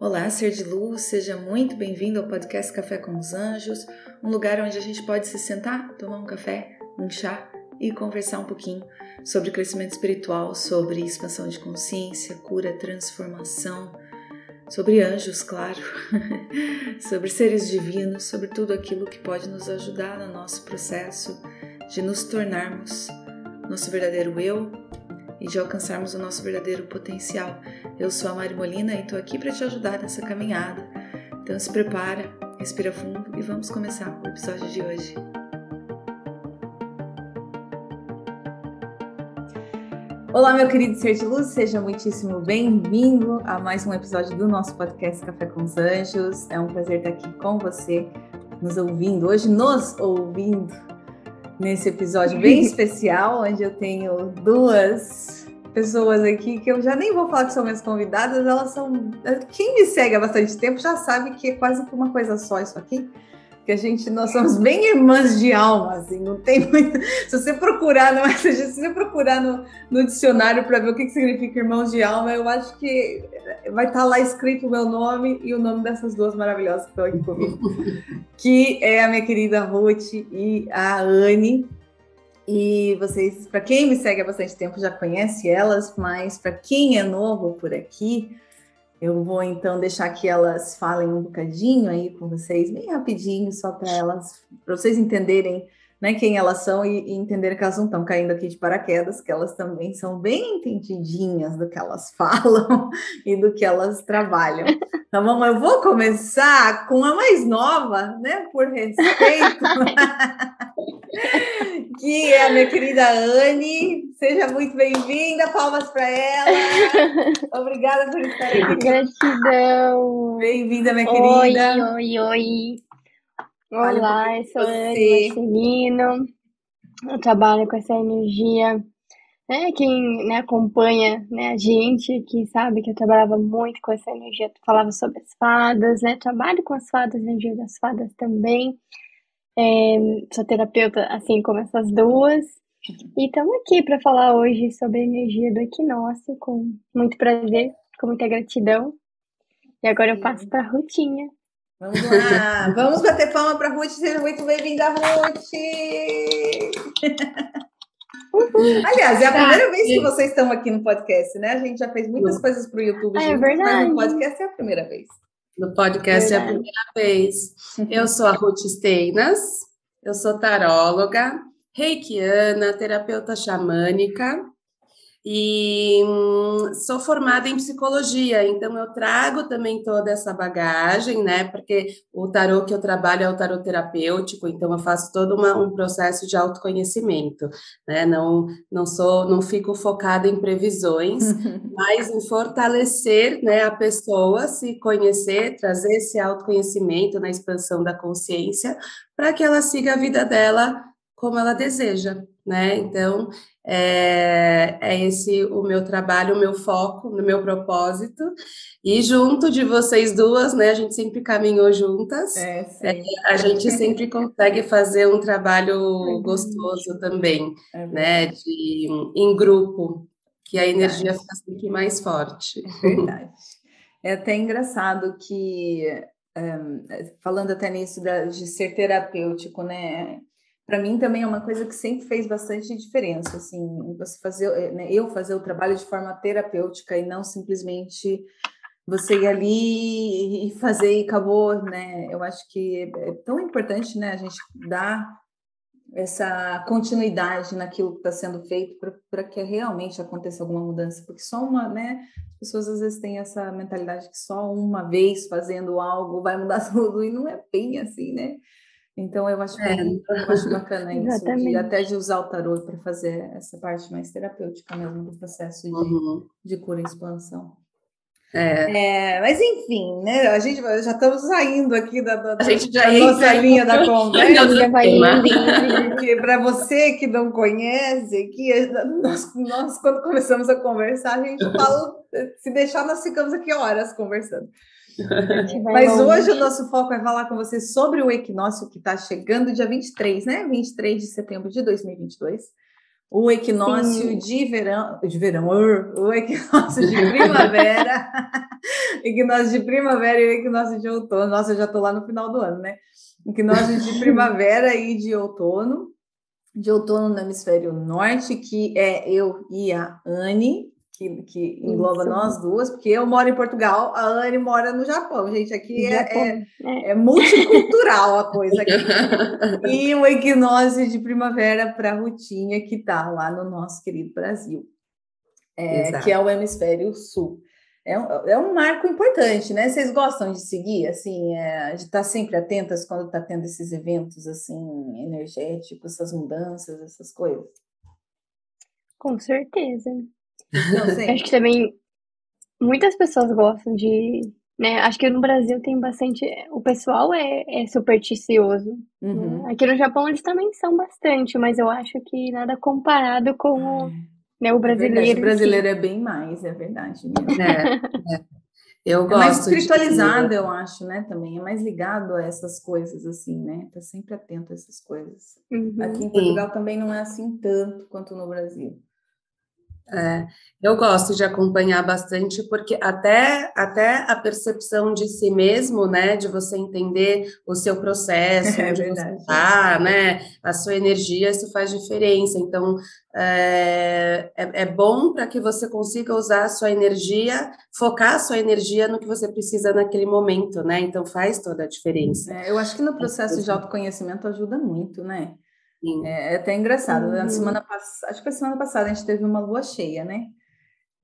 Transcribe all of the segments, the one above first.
Olá, ser de luz, seja muito bem-vindo ao podcast Café com os Anjos, um lugar onde a gente pode se sentar, tomar um café, um chá e conversar um pouquinho sobre crescimento espiritual, sobre expansão de consciência, cura, transformação, sobre anjos, claro, sobre seres divinos, sobre tudo aquilo que pode nos ajudar no nosso processo de nos tornarmos nosso verdadeiro eu e de alcançarmos o nosso verdadeiro potencial. Eu sou a Mari Molina e estou aqui para te ajudar nessa caminhada. Então se prepara, respira fundo e vamos começar o episódio de hoje. Olá, meu querido ser de luz, seja muitíssimo bem-vindo a mais um episódio do nosso podcast Café com os Anjos. É um prazer estar aqui com você, nos ouvindo, hoje nos ouvindo nesse episódio bem especial, onde eu tenho duas pessoas aqui que eu já nem vou falar que são minhas convidadas, elas são. Quem me segue há bastante tempo já sabe que é quase que uma coisa só isso aqui que a gente, nós somos bem irmãs de alma, assim, não tem muito. Se você procurar, não se você procurar no, no dicionário para ver o que, que significa irmãos de alma, eu acho que vai estar tá lá escrito o meu nome e o nome dessas duas maravilhosas que estão aqui comigo, que é a minha querida Ruth e a Anne. E vocês, para quem me segue há bastante tempo, já conhece elas, mas para quem é novo por aqui, eu vou então deixar que elas falem um bocadinho aí com vocês, bem rapidinho, só para elas, para vocês entenderem né, quem elas são e, e entenderem que elas não estão caindo aqui de paraquedas, que elas também são bem entendidinhas do que elas falam e do que elas trabalham. Então vamos, eu vou começar com a mais nova, né, por respeito, que é a minha querida Anne. Seja muito bem-vinda, palmas para ela. Obrigada por estar aqui. Gratidão. Bem-vinda, minha querida. Oi, oi, oi. Olá, eu sou Anne Marcelino. Eu trabalho com essa energia. Né? Quem né, acompanha né, a gente, que sabe que eu trabalhava muito com essa energia, falava sobre as fadas, né? Trabalho com as fadas, energia das fadas também. É, sou terapeuta, assim como essas duas. E estamos aqui para falar hoje sobre a energia do equinócio, com muito prazer, com muita gratidão. E agora eu passo para a Rutinha. Vamos lá, vamos bater palma para Ruth, seja muito bem-vinda, Ruth! Aliás, é a primeira vez que vocês estão aqui no podcast, né? A gente já fez muitas coisas para o YouTube, é, juntos, verdade. mas no podcast é a primeira vez. No podcast verdade. é a primeira vez. Eu sou a Ruth Steinas, eu sou taróloga, reikiana, terapeuta xamânica, e hum, sou formada em psicologia, então eu trago também toda essa bagagem, né? Porque o tarô que eu trabalho é o tarô terapêutico, então eu faço todo uma, um processo de autoconhecimento, né? Não, não sou, não fico focada em previsões, mas em fortalecer, né, a pessoa, se conhecer, trazer esse autoconhecimento na expansão da consciência, para que ela siga a vida dela como ela deseja, né? Então, é, é, esse o meu trabalho, o meu foco, o meu propósito. E junto de vocês duas, né? A gente sempre caminhou juntas. É, é, a gente sempre consegue fazer um trabalho gostoso também, é né? De, em grupo, que a energia fica sempre mais forte. É verdade. É até engraçado que, um, falando até nisso de ser terapêutico, né? Para mim também é uma coisa que sempre fez bastante diferença, assim, você fazer, eh, né, eu fazer o trabalho de forma terapêutica e não simplesmente você ir ali e fazer e acabou, né? Eu acho que é tão importante, né, a gente dar essa continuidade naquilo que está sendo feito para que realmente aconteça alguma mudança, porque só uma, né? As pessoas às vezes têm essa mentalidade que só uma vez fazendo algo vai mudar tudo e não é bem assim, né? Então eu acho, é. eu acho bacana isso, de, até de usar o tarô para fazer essa parte mais terapêutica mesmo do processo de, uhum. de cura e expansão. É. é. mas enfim, né? A gente já estamos saindo aqui da, da, a gente já da nossa linha da conversa. Porque para você que não conhece, que nós, nós, quando começamos a conversar, a gente fala, se deixar, nós ficamos aqui horas conversando. Mas hoje o nosso foco é falar com você sobre o equinócio que está chegando dia 23, né? 23 de setembro de 2022. o equinócio de verão, de verão, o equinócio de primavera, equinócio de primavera e o equinócio de outono. Nossa, eu já estou lá no final do ano, né? Equinócio de primavera e de outono. De outono no hemisfério norte, que é eu e a Anne, que, que engloba Isso. nós duas, porque eu moro em Portugal, a Anne mora no Japão. Gente, aqui é, é, é, é, multicultural a coisa aqui. e o equinócio de primavera para a Rutinha, que está lá no nosso querido Brasil, é, que é o hemisfério sul. É um, é um marco importante, né? Vocês gostam de seguir, assim, é, de estar sempre atentas quando está tendo esses eventos, assim, energéticos, essas mudanças, essas coisas? Com certeza. Acho que também muitas pessoas gostam de. Né? Acho que no Brasil tem bastante. O pessoal é, é supersticioso. Né? Uhum. Né? Aqui no Japão eles também são bastante, mas eu acho que nada comparado com o, né, o brasileiro. É o brasileiro é bem mais, é verdade. É, é. Eu gosto. É mais espiritualizado, eu acho, né? Também é mais ligado a essas coisas, assim, né? Tá sempre atento a essas coisas. Uhum. Aqui em Portugal Sim. também não é assim tanto quanto no Brasil. É, eu gosto de acompanhar bastante, porque até, até a percepção de si mesmo, né, de você entender o seu processo, é onde verdade. você está, né, a sua energia, isso faz diferença. Então, é, é, é bom para que você consiga usar a sua energia, focar a sua energia no que você precisa naquele momento, né? Então, faz toda a diferença. É, eu acho que no processo de autoconhecimento ajuda muito, né? É, é, até engraçado. Uhum. Na semana passada, acho que a semana passada a gente teve uma lua cheia, né?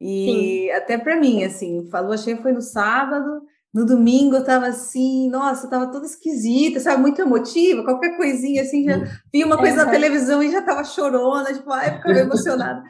E Sim. até para mim, assim, a lua cheia foi no sábado, no domingo eu tava assim, nossa, eu tava toda esquisita, sabe, muito emotiva, qualquer coisinha assim, já vi uma coisa é. na televisão e já tava chorona, tipo, ai, ficava emocionada.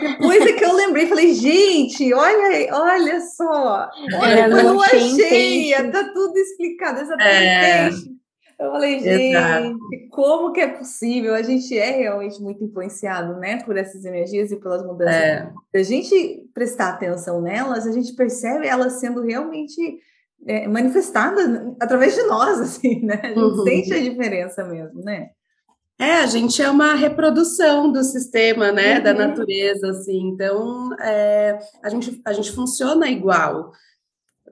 Depois é que eu lembrei, falei, gente, olha, olha só, olha, foi lua cheia, tá tudo explicado, exatamente. É. Eu falei, gente, Exato. como que é possível? A gente é realmente muito influenciado, né, por essas energias e pelas mudanças. É. Se a gente prestar atenção nelas, a gente percebe elas sendo realmente é, manifestadas através de nós, assim, né? A gente uhum. sente a diferença mesmo, né? É, a gente é uma reprodução do sistema, né, uhum. da natureza, assim. Então, é, a gente a gente funciona igual.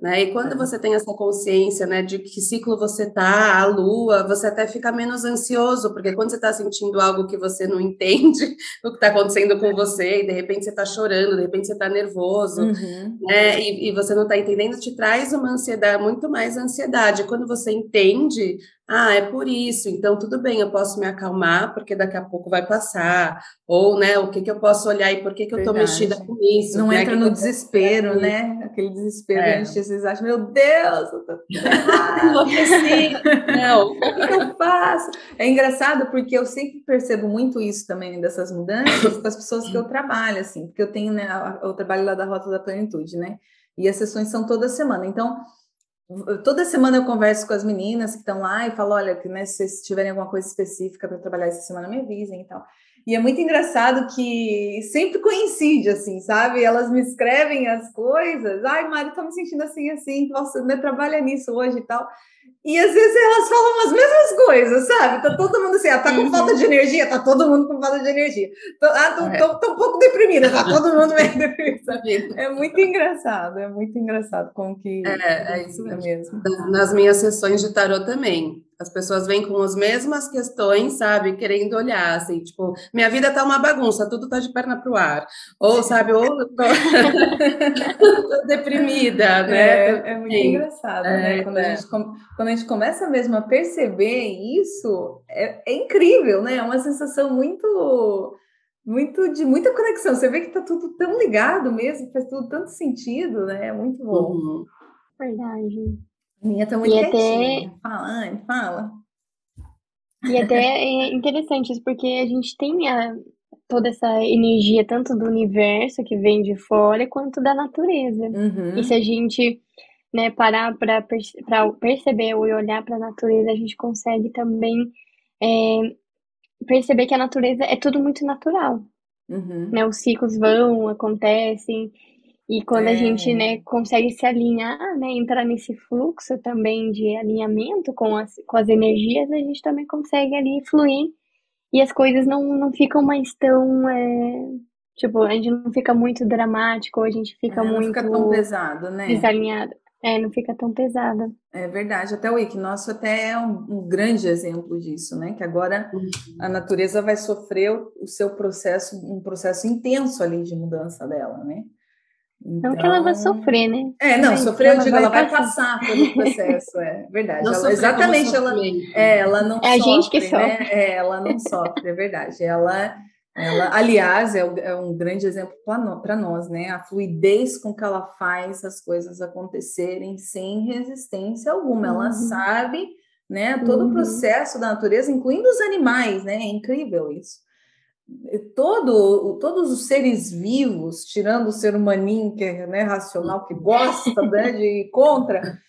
Né? E quando você tem essa consciência né, de que ciclo você está, a lua, você até fica menos ansioso, porque quando você está sentindo algo que você não entende o que está acontecendo com você, e de repente você está chorando, de repente você está nervoso, uhum. né, e, e, você não está entendendo, te traz uma ansiedade, muito mais ansiedade. Quando você entende, ah, é por isso, então tudo bem, eu posso me acalmar, porque daqui a pouco vai passar. Ou, né, o que, que eu posso olhar e por que, que eu tô mexida com isso? Não né? entra que no desespero, né? Aquele desespero é. que a gente às vezes acha, meu Deus, eu tô enlouqueci. Não, o que, que eu faço? É engraçado porque eu sempre percebo muito isso também dessas mudanças com as pessoas que eu trabalho, assim, porque eu tenho, né, eu trabalho lá da Rota da Plenitude, né? E as sessões são toda semana. Então, toda semana eu converso com as meninas que estão lá e falo, olha, que né, se vocês tiverem alguma coisa específica para trabalhar essa semana, me avisem e tal. E é muito engraçado que sempre coincide, assim, sabe? Elas me escrevem as coisas. Ai, Mari, tô me sentindo assim, assim. Nossa, meu trabalho é nisso hoje e tal. E às vezes elas falam as mesmas coisas, sabe? Tá todo mundo assim, ah, tá com uhum. falta de energia, tá todo mundo com falta de energia. Tô, ah, tô, é. tô, tô um pouco deprimida, tá todo mundo meio deprimido. É muito engraçado, é muito engraçado como que é, é isso mesmo. mesmo. Nas minhas sessões de tarot também. As pessoas vêm com as mesmas questões, sabe, querendo olhar, assim, tipo, minha vida tá uma bagunça, tudo tá de perna pro ar. Ou, sabe, ou tô, tô deprimida, né? É, é muito Sim. engraçado, é, né? Quando, é. a gente, quando a gente começa mesmo a perceber isso, é, é incrível, né? É uma sensação muito muito de muita conexão. Você vê que tá tudo tão ligado mesmo, faz tudo tanto sentido, né? É muito bom. Uhum. Verdade. Minha tá muito e. Até... Fala, Anne, fala. E até é interessante isso, porque a gente tem a, toda essa energia, tanto do universo que vem de fora, quanto da natureza. Uhum. E se a gente né, parar para perceber ou olhar para a natureza, a gente consegue também é, perceber que a natureza é tudo muito natural. Uhum. Né, os ciclos vão, acontecem, e quando é. a gente, né, consegue se alinhar, né, entrar nesse fluxo também de alinhamento com as, com as energias, a gente também consegue ali fluir e as coisas não, não ficam mais tão. É, tipo, a gente não fica muito dramático, a gente fica é, não muito. fica tão pesado, né? Desalinhado. É, não fica tão pesada. É verdade. Até o equinócio até é um, um grande exemplo disso, né? Que agora uhum. a natureza vai sofrer o, o seu processo, um processo intenso ali de mudança dela, né? Então, não que ela vai então, sofrer, né? É, não, Mas sofrer, eu digo, ela vai passar, pelo processo, é verdade. Ela, exatamente, ela, é, ela não é sofre, a gente que né? sofre. É, ela não sofre, é verdade. Ela, ela aliás, é, é um grande exemplo para nós, né? A fluidez com que ela faz as coisas acontecerem sem resistência alguma. Ela uhum. sabe, né, todo uhum. o processo da natureza, incluindo os animais, né? É incrível isso todo, todos os seres vivos, tirando o ser humaninho que é né, racional, que gosta né, de ir contra,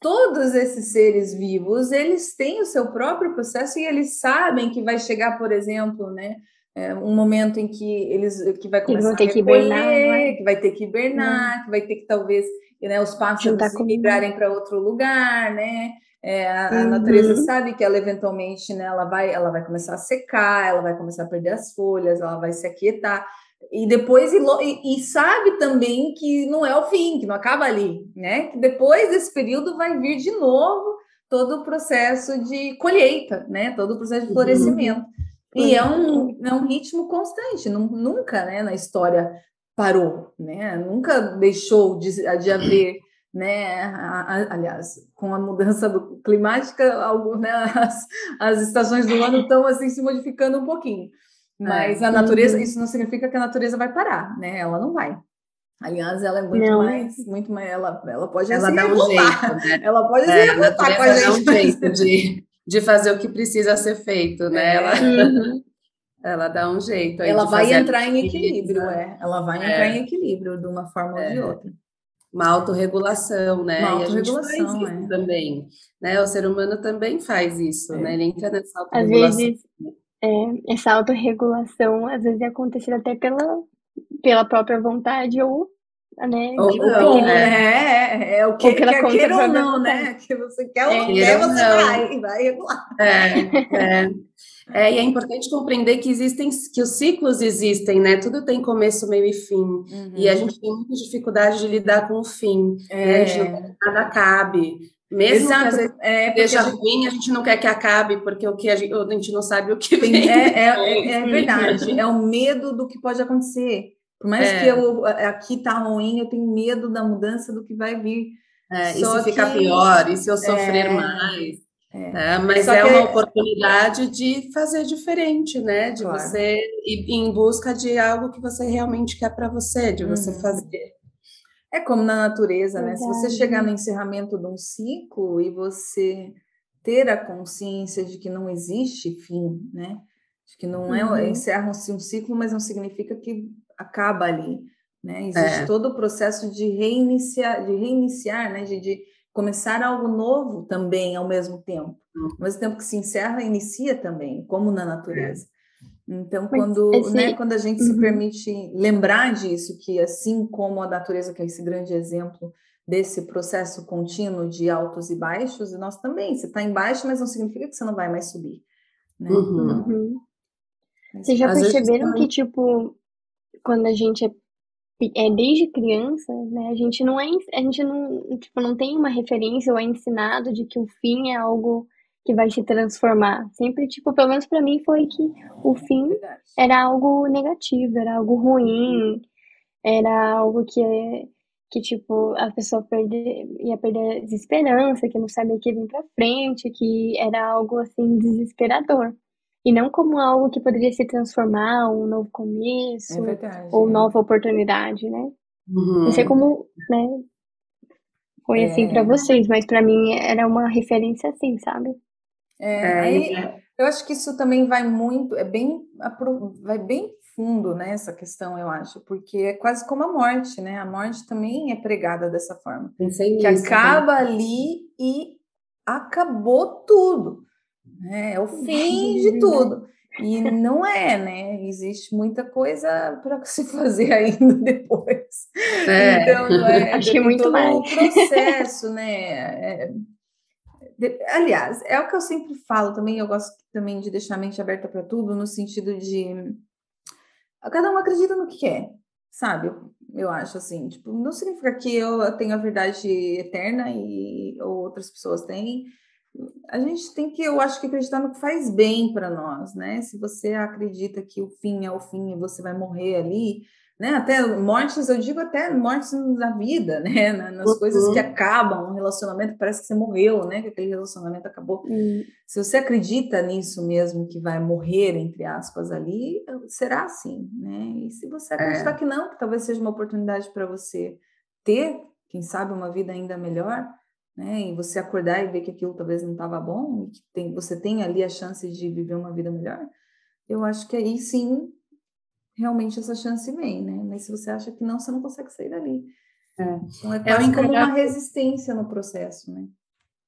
todos esses seres vivos, eles têm o seu próprio processo e eles sabem que vai chegar, por exemplo, né, é, um momento em que eles que vai começar que a recolher, hibernar, é? que vai ter que hibernar, é. que vai ter que talvez né, os pássaros migrarem para outro lugar, né? É, a, uhum. natureza sabe que ela eventualmente, né, ela vai, ela vai começar a secar, ela vai começar a perder as folhas, ela vai se aquietar e depois e, e, sabe também que não é o fim, que não acaba ali, né? Que depois desse período vai vir de novo todo o processo de colheita, né? Todo o processo de uhum. florescimento. Uhum. E é um, é um ritmo constante, nunca, né, na história parou, né? Nunca deixou de, de haver né? aliás, com a mudança do, climática, algo, né? as, as estações do ano estão assim se modificando um pouquinho. Mas é. a natureza, isso não significa que a natureza vai parar, né? Ela não vai. Aliás, ela é muito não. mais, muito mais, ela, ela pode ela se dá revoltar. Um jeito, né? Ela pode é, se revoltar com a gente. Um jeito de, de fazer o que precisa ser feito, né? É. Ela, uhum. ela dá um jeito. ela vai entrar em equilíbrio, é. Ela vai entrar é. em equilíbrio de uma forma ou de é. outra. Uma autorregulação, né? Uma autorregulação, é. também. Né? O ser humano também faz isso, é. né? Ele entra nessa autorregulação. Às vezes, é, essa autorregulação, às vezes, é acontecida até pela, pela própria vontade ou né? Ou, ou é. é, é, o que quer queira ou não, né? Que você quer ou não quer, você vai, vai regular. É, é. É, e é importante compreender que existem, que os ciclos existem, né? Tudo tem começo, meio e fim. Uhum. E a gente tem muita dificuldade de lidar com o fim. É. Né? A gente não quer que nada acabe. Mesmo Exato. que é, seja a gente... ruim, a gente não quer que acabe, porque o que a gente, a gente não sabe o que vem. É, é, é, é verdade. É o medo do que pode acontecer. Por mais que é. eu aqui tá ruim, eu tenho medo da mudança do que vai vir. É, e se ficar pior, e se eu sofrer mais. É. Né? Mas é uma oportunidade de fazer diferente, né? De claro. você ir em busca de algo que você realmente quer para você, de você uhum. fazer. É como na natureza, né? Se você chegar no encerramento de um ciclo e você ter a consciência de que não existe fim, né? De que não é, uhum. é encerra-se um ciclo, mas não significa que acaba ali, né? Existe é. todo o processo de reiniciar, de reiniciar, né? De, de começar algo novo também ao mesmo tempo. Uhum. Ao mesmo tempo que se encerra, inicia também, como na natureza. Então, quando, esse... né, quando a gente uhum. se permite lembrar disso, que assim como a natureza, que é esse grande exemplo desse processo contínuo de altos e baixos, nós também, você está embaixo, mas não significa que você não vai mais subir. Né? Uhum. Uhum. Vocês já perceberam vezes... que, tipo, quando a gente é é desde criança, né? A gente não é, a gente não, tipo, não tem uma referência ou é ensinado de que o fim é algo que vai se transformar. Sempre, tipo, pelo menos para mim foi que o fim era algo negativo, era algo ruim, era algo que que tipo a pessoa perder, ia perder a esperança, que não sabia que ia vir para frente, que era algo assim desesperador e não como algo que poderia se transformar, um novo começo, é verdade, ou é. nova oportunidade, né? Uhum. Não sei como, né? Foi é. assim para vocês, mas para mim era uma referência assim, sabe? É, é aí, eu acho que isso também vai muito, é bem, vai bem fundo nessa né, questão, eu acho, porque é quase como a morte, né? A morte também é pregada dessa forma, Pensei que nisso, acaba ali e acabou tudo. Né? É o fim de tudo. E não é, né? Existe muita coisa para se fazer ainda depois. É. Então, é, que muito todo mais. um processo, né? É, aliás, é o que eu sempre falo também, eu gosto também de deixar a mente aberta para tudo, no sentido de cada um acredita no que quer, sabe? Eu, eu acho assim, tipo, não significa que eu tenho a verdade eterna e outras pessoas têm. A gente tem que, eu acho que acreditar no que faz bem para nós, né? Se você acredita que o fim é o fim e você vai morrer ali, né? Até mortes, eu digo até mortes na vida, né? Nas uhum. coisas que acabam, um relacionamento parece que você morreu, né? Que aquele relacionamento acabou. Uhum. Se você acredita nisso mesmo, que vai morrer, entre aspas, ali, será assim, né? E se você acreditar é. que não, que talvez seja uma oportunidade para você ter, quem sabe, uma vida ainda melhor, né? E você acordar e ver que aquilo talvez não estava bom, e que tem, você tem ali a chance de viver uma vida melhor, eu acho que aí sim realmente essa chance vem, né? Mas se você acha que não, você não consegue sair dali. É. Então é, é quase é encarar... como uma resistência no processo, né?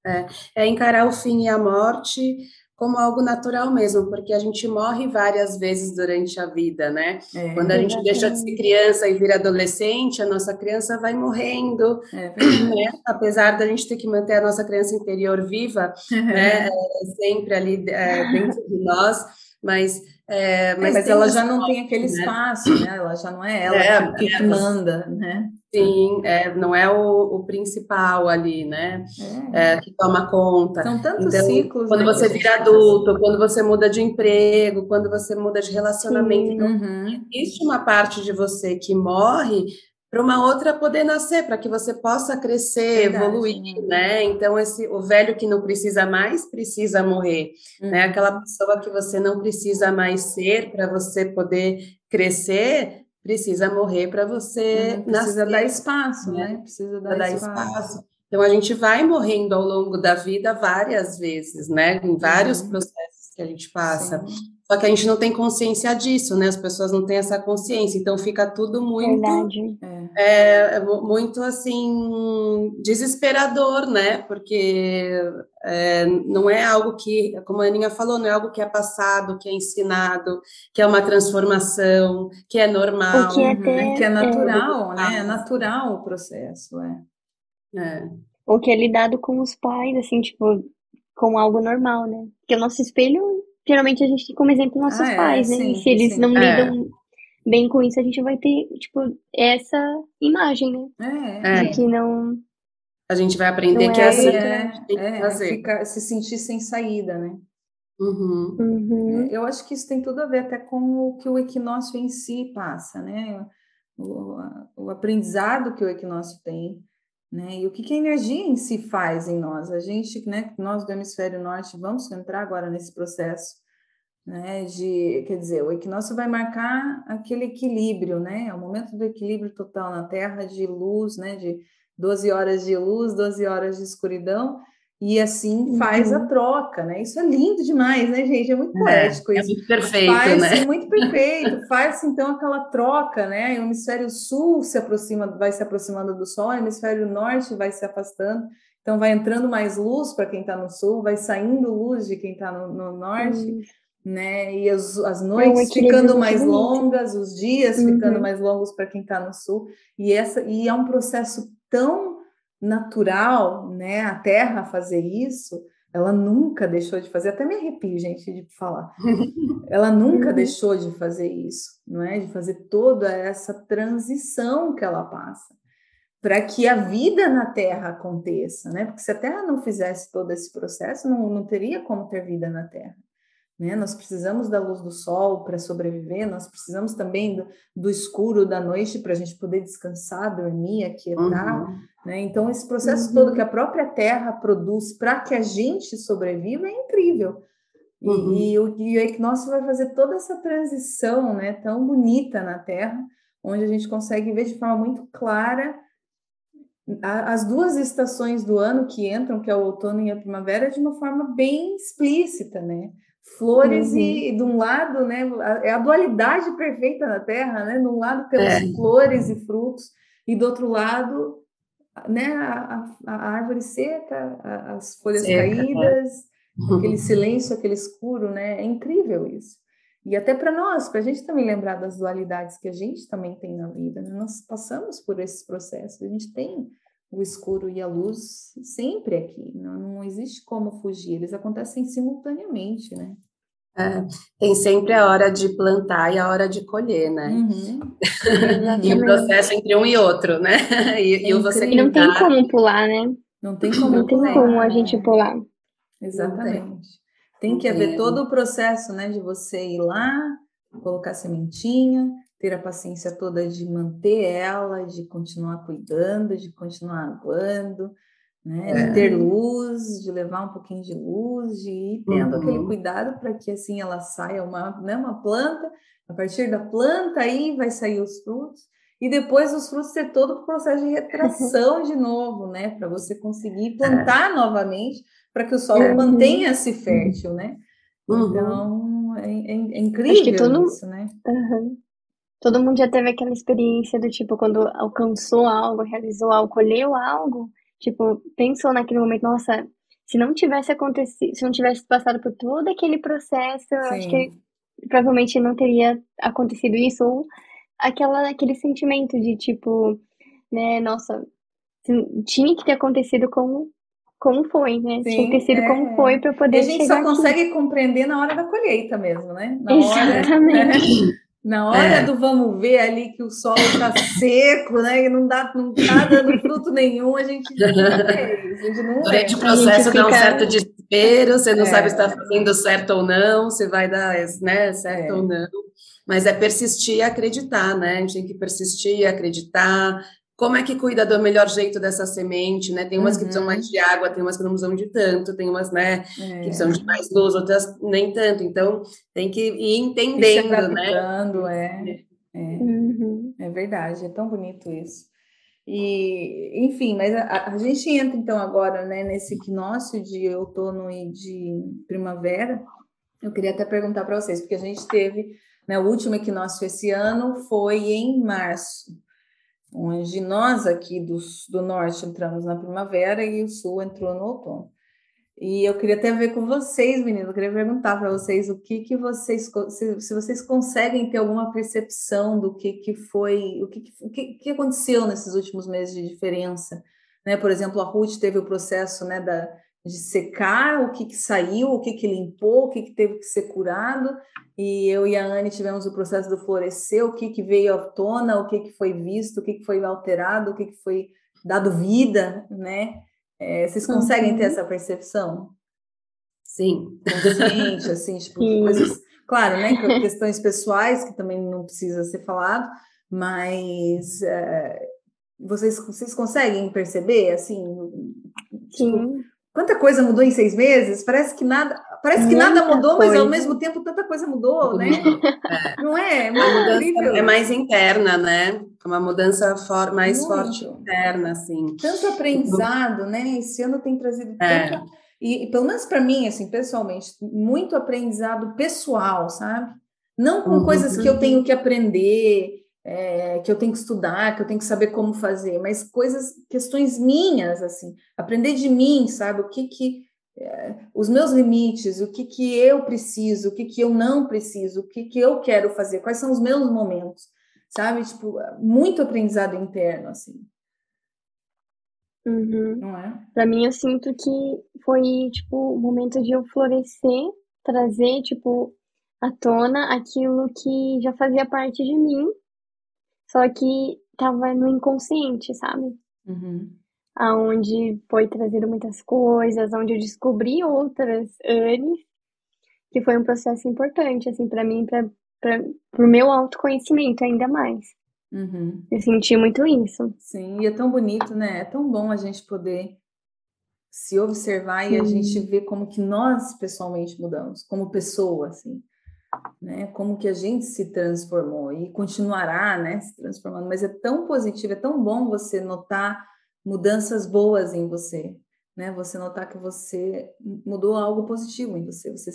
É, é encarar o fim e a morte como algo natural mesmo, porque a gente morre várias vezes durante a vida, né? É, Quando a gente deixa de ser criança e vira adolescente, a nossa criança vai morrendo, é, né? Apesar da gente ter que manter a nossa criança interior viva, né? É, sempre ali é, dentro de nós, mas é, é, mas, mas ela já não tem aquele né? espaço, né? Ela já não é ela é, que, que, manda, né? Sim, é, não é o, o principal ali, né? É. é. que toma conta. São tantos então, ciclos. Quando né, você vira adulto, quando você muda de emprego, quando você muda de relacionamento, Sim, então, uhum. existe uma parte de você que morre para uma outra poder nascer, para que você possa crescer, Verdade. evoluir, né? Então esse o velho que não precisa mais precisa morrer, né? uhum. né? Aquela pessoa que você não precisa mais ser para você poder crescer, precisa morrer para você uhum, precisa nascer, dar espaço, né? né? Precisa dar, dar espaço. espaço. Então a gente vai morrendo ao longo da vida várias vezes, né? Em vários uhum. processos que a gente passa. Sim. Só que a gente não tem consciência disso, né? As pessoas não têm essa consciência, então fica tudo muito, é, é muito assim desesperador, né? Porque é, não é algo que, como a Aninha falou, não é algo que é passado, que é ensinado, que é uma transformação, que é normal, que é, até, que é natural, é, né? É natural o processo, é. é. Ou que é lidado com os pais, assim, tipo, como algo normal, né? Porque o nosso espelho geralmente a gente tem como exemplo nossos ah, é, pais, né? Sim, e se eles sim. não é. lidam bem com isso, a gente vai ter, tipo, essa imagem, né? É. De que não. A gente vai aprender que é, assim que fazer. Ficar, se sentir sem saída, né? Uhum. Uhum. Eu acho que isso tem tudo a ver até com o que o equinócio em si passa, né? O, o aprendizado que o equinócio tem, né? E o que, que a energia em si faz em nós? A gente, né, nós do hemisfério norte, vamos entrar agora nesse processo, né, de, quer dizer, o equinócio vai marcar aquele equilíbrio, né? É o momento do equilíbrio total na Terra de luz, né, de 12 horas de luz, 12 horas de escuridão, e assim faz uhum. a troca, né? Isso é lindo demais, né, gente? É muito é, poético é, isso. É muito perfeito, faz, né? Muito perfeito. Faz então aquela troca, né? O hemisfério sul se aproxima, vai se aproximando do sol, o hemisfério norte vai se afastando. Então vai entrando mais luz para quem está no sul, vai saindo luz de quem está no, no, norte. Uhum. Né? E as, as noites é ficando mais longas, os dias uhum. ficando mais longos para quem está no sul, e essa e é um processo tão natural, né, a Terra fazer isso, ela nunca deixou de fazer, até me arrepio, gente, de falar. Ela nunca uhum. deixou de fazer isso, não é? De fazer toda essa transição que ela passa para que a vida na Terra aconteça, né? Porque se a Terra não fizesse todo esse processo, não, não teria como ter vida na Terra. Né? Nós precisamos da luz do sol para sobreviver, nós precisamos também do, do escuro da noite para a gente poder descansar, dormir, aquietar. Uhum. Né? Então, esse processo uhum. todo que a própria Terra produz para que a gente sobreviva é incrível. E, uhum. e, o, e o equinócio vai fazer toda essa transição né, tão bonita na Terra, onde a gente consegue ver de forma muito clara as duas estações do ano que entram, que é o outono e a primavera, de uma forma bem explícita, né? Flores uhum. e de um lado, né, é a dualidade perfeita na Terra, né? De um lado temos é. flores e frutos e do outro lado, né, a, a árvore seca, as folhas seca, é. caídas, aquele silêncio, aquele escuro, né? É incrível isso. E até para nós, para a gente também lembrar das dualidades que a gente também tem na vida, né? nós passamos por esses processos, a gente tem o escuro e a luz sempre aqui, não, não existe como fugir, eles acontecem simultaneamente, né? É, tem sempre a hora de plantar e a hora de colher, né? Uhum. e o processo entre um e outro, né? E, e você e não tem como pular, né? Não tem como, não tem como a gente pular. Exatamente. Tem que haver todo o processo, né, de você ir lá, colocar sementinha, ter a paciência toda de manter ela, de continuar cuidando, de continuar aguando, né? É. De ter luz, de levar um pouquinho de luz, de ir tendo uhum. aquele cuidado para que assim ela saia uma, né, uma planta, a partir da planta aí vai sair os frutos, e depois os frutos ter todo o processo de retração de novo, né? Para você conseguir plantar é. novamente, para que o solo uhum. mantenha-se fértil, né? Uhum. Então é, é, é incrível todo... isso, né? Uhum. Todo mundo já teve aquela experiência do tipo, quando alcançou algo, realizou algo, colheu algo, Tipo, pensou naquele momento, nossa, se não tivesse acontecido, se não tivesse passado por todo aquele processo, eu acho que provavelmente não teria acontecido isso, ou aquela, aquele sentimento de tipo, né, nossa, tinha que ter acontecido como, como foi, né? Sim, tinha que ter sido é. como foi para poder. E a gente só aqui. consegue compreender na hora da colheita mesmo, né? Na Exatamente. Hora, né? Na hora é. do vamos ver ali que o solo está seco, né? E não dá, não tá dando fruto nenhum, a gente não é isso, a gente não Durante o processo fica... dá um certo desespero, você não é. sabe se está fazendo certo ou não, se vai dar né, certo é. ou não. Mas é persistir e acreditar, né? A gente tem que persistir e acreditar, como é que cuida do melhor jeito dessa semente, né? Tem umas uhum. que precisam mais uhum. de água, tem umas que não precisam de tanto, tem umas, né, é. que precisam de mais luz, outras nem tanto. Então, tem que ir entendendo, né? É, é. Uhum. é verdade, é tão bonito isso. E, enfim, mas a, a, gente entra então agora, né, nesse equinócio de outono e de primavera. Eu queria até perguntar para vocês, porque a gente teve, né, o último equinócio esse ano foi em março onde nós aqui do, do norte entramos na primavera e o sul entrou no outono. E eu queria até ver com vocês, meninos, eu queria perguntar para vocês o que que vocês, se, se, vocês conseguem ter alguma percepção do que que foi, o que, o que, que aconteceu nesses últimos meses de diferença, né? Por exemplo, a Ruth teve o processo, né, da, de secar, o que, que saiu, o que, que limpou, o que, que teve que ser curado, e eu e a Anne tivemos o processo do florescer, o que, que veio à tona, o que, que foi visto, o que, que foi alterado, o que, que foi dado vida, né? É, vocês conseguem uhum. ter essa percepção? Sim. Consciente, assim, tipo, coisas... Claro, né, questões pessoais, que também não precisa ser falado, mas... É, vocês, vocês conseguem perceber, assim... Tipo, Sim. Quanta coisa mudou em seis meses? Parece que nada, parece que nada mudou, coisa. mas ao mesmo tempo tanta coisa mudou, né? É. Não é? é, é mais interna, né? Uma mudança for, mais Muito. forte interna, assim. Tanto aprendizado, né? Esse ano tem trazido é. tanto, e, e pelo menos para mim, assim, pessoalmente, muito aprendizado pessoal, sabe? Não com uhum. coisas que eu tenho que aprender, é, que eu tenho que estudar, que eu tenho que saber como fazer, mas coisas, questões minhas, assim, aprender de mim, sabe? O que que é, os meus limites, o que que eu preciso, o que que eu não preciso, o que que eu quero fazer, quais são os meus momentos, sabe? Tipo, muito aprendizado interno, assim. Uhum. Não é? Pra mim, eu sinto que foi, tipo, o momento de eu florescer, trazer, tipo, à tona aquilo que já fazia parte de mim, só que tava no inconsciente, sabe? Uhum. Aonde foi trazido muitas coisas, onde eu descobri outras antes, que foi um processo importante, assim, para mim, para o meu autoconhecimento ainda mais. Uhum. Eu senti muito isso. Sim, e é tão bonito, né? É tão bom a gente poder se observar e a gente ver como que nós pessoalmente mudamos, como pessoa, assim né? Como que a gente se transformou e continuará, né, se transformando. Mas é tão positivo, é tão bom você notar mudanças boas em você, né? Você notar que você mudou algo positivo em você, você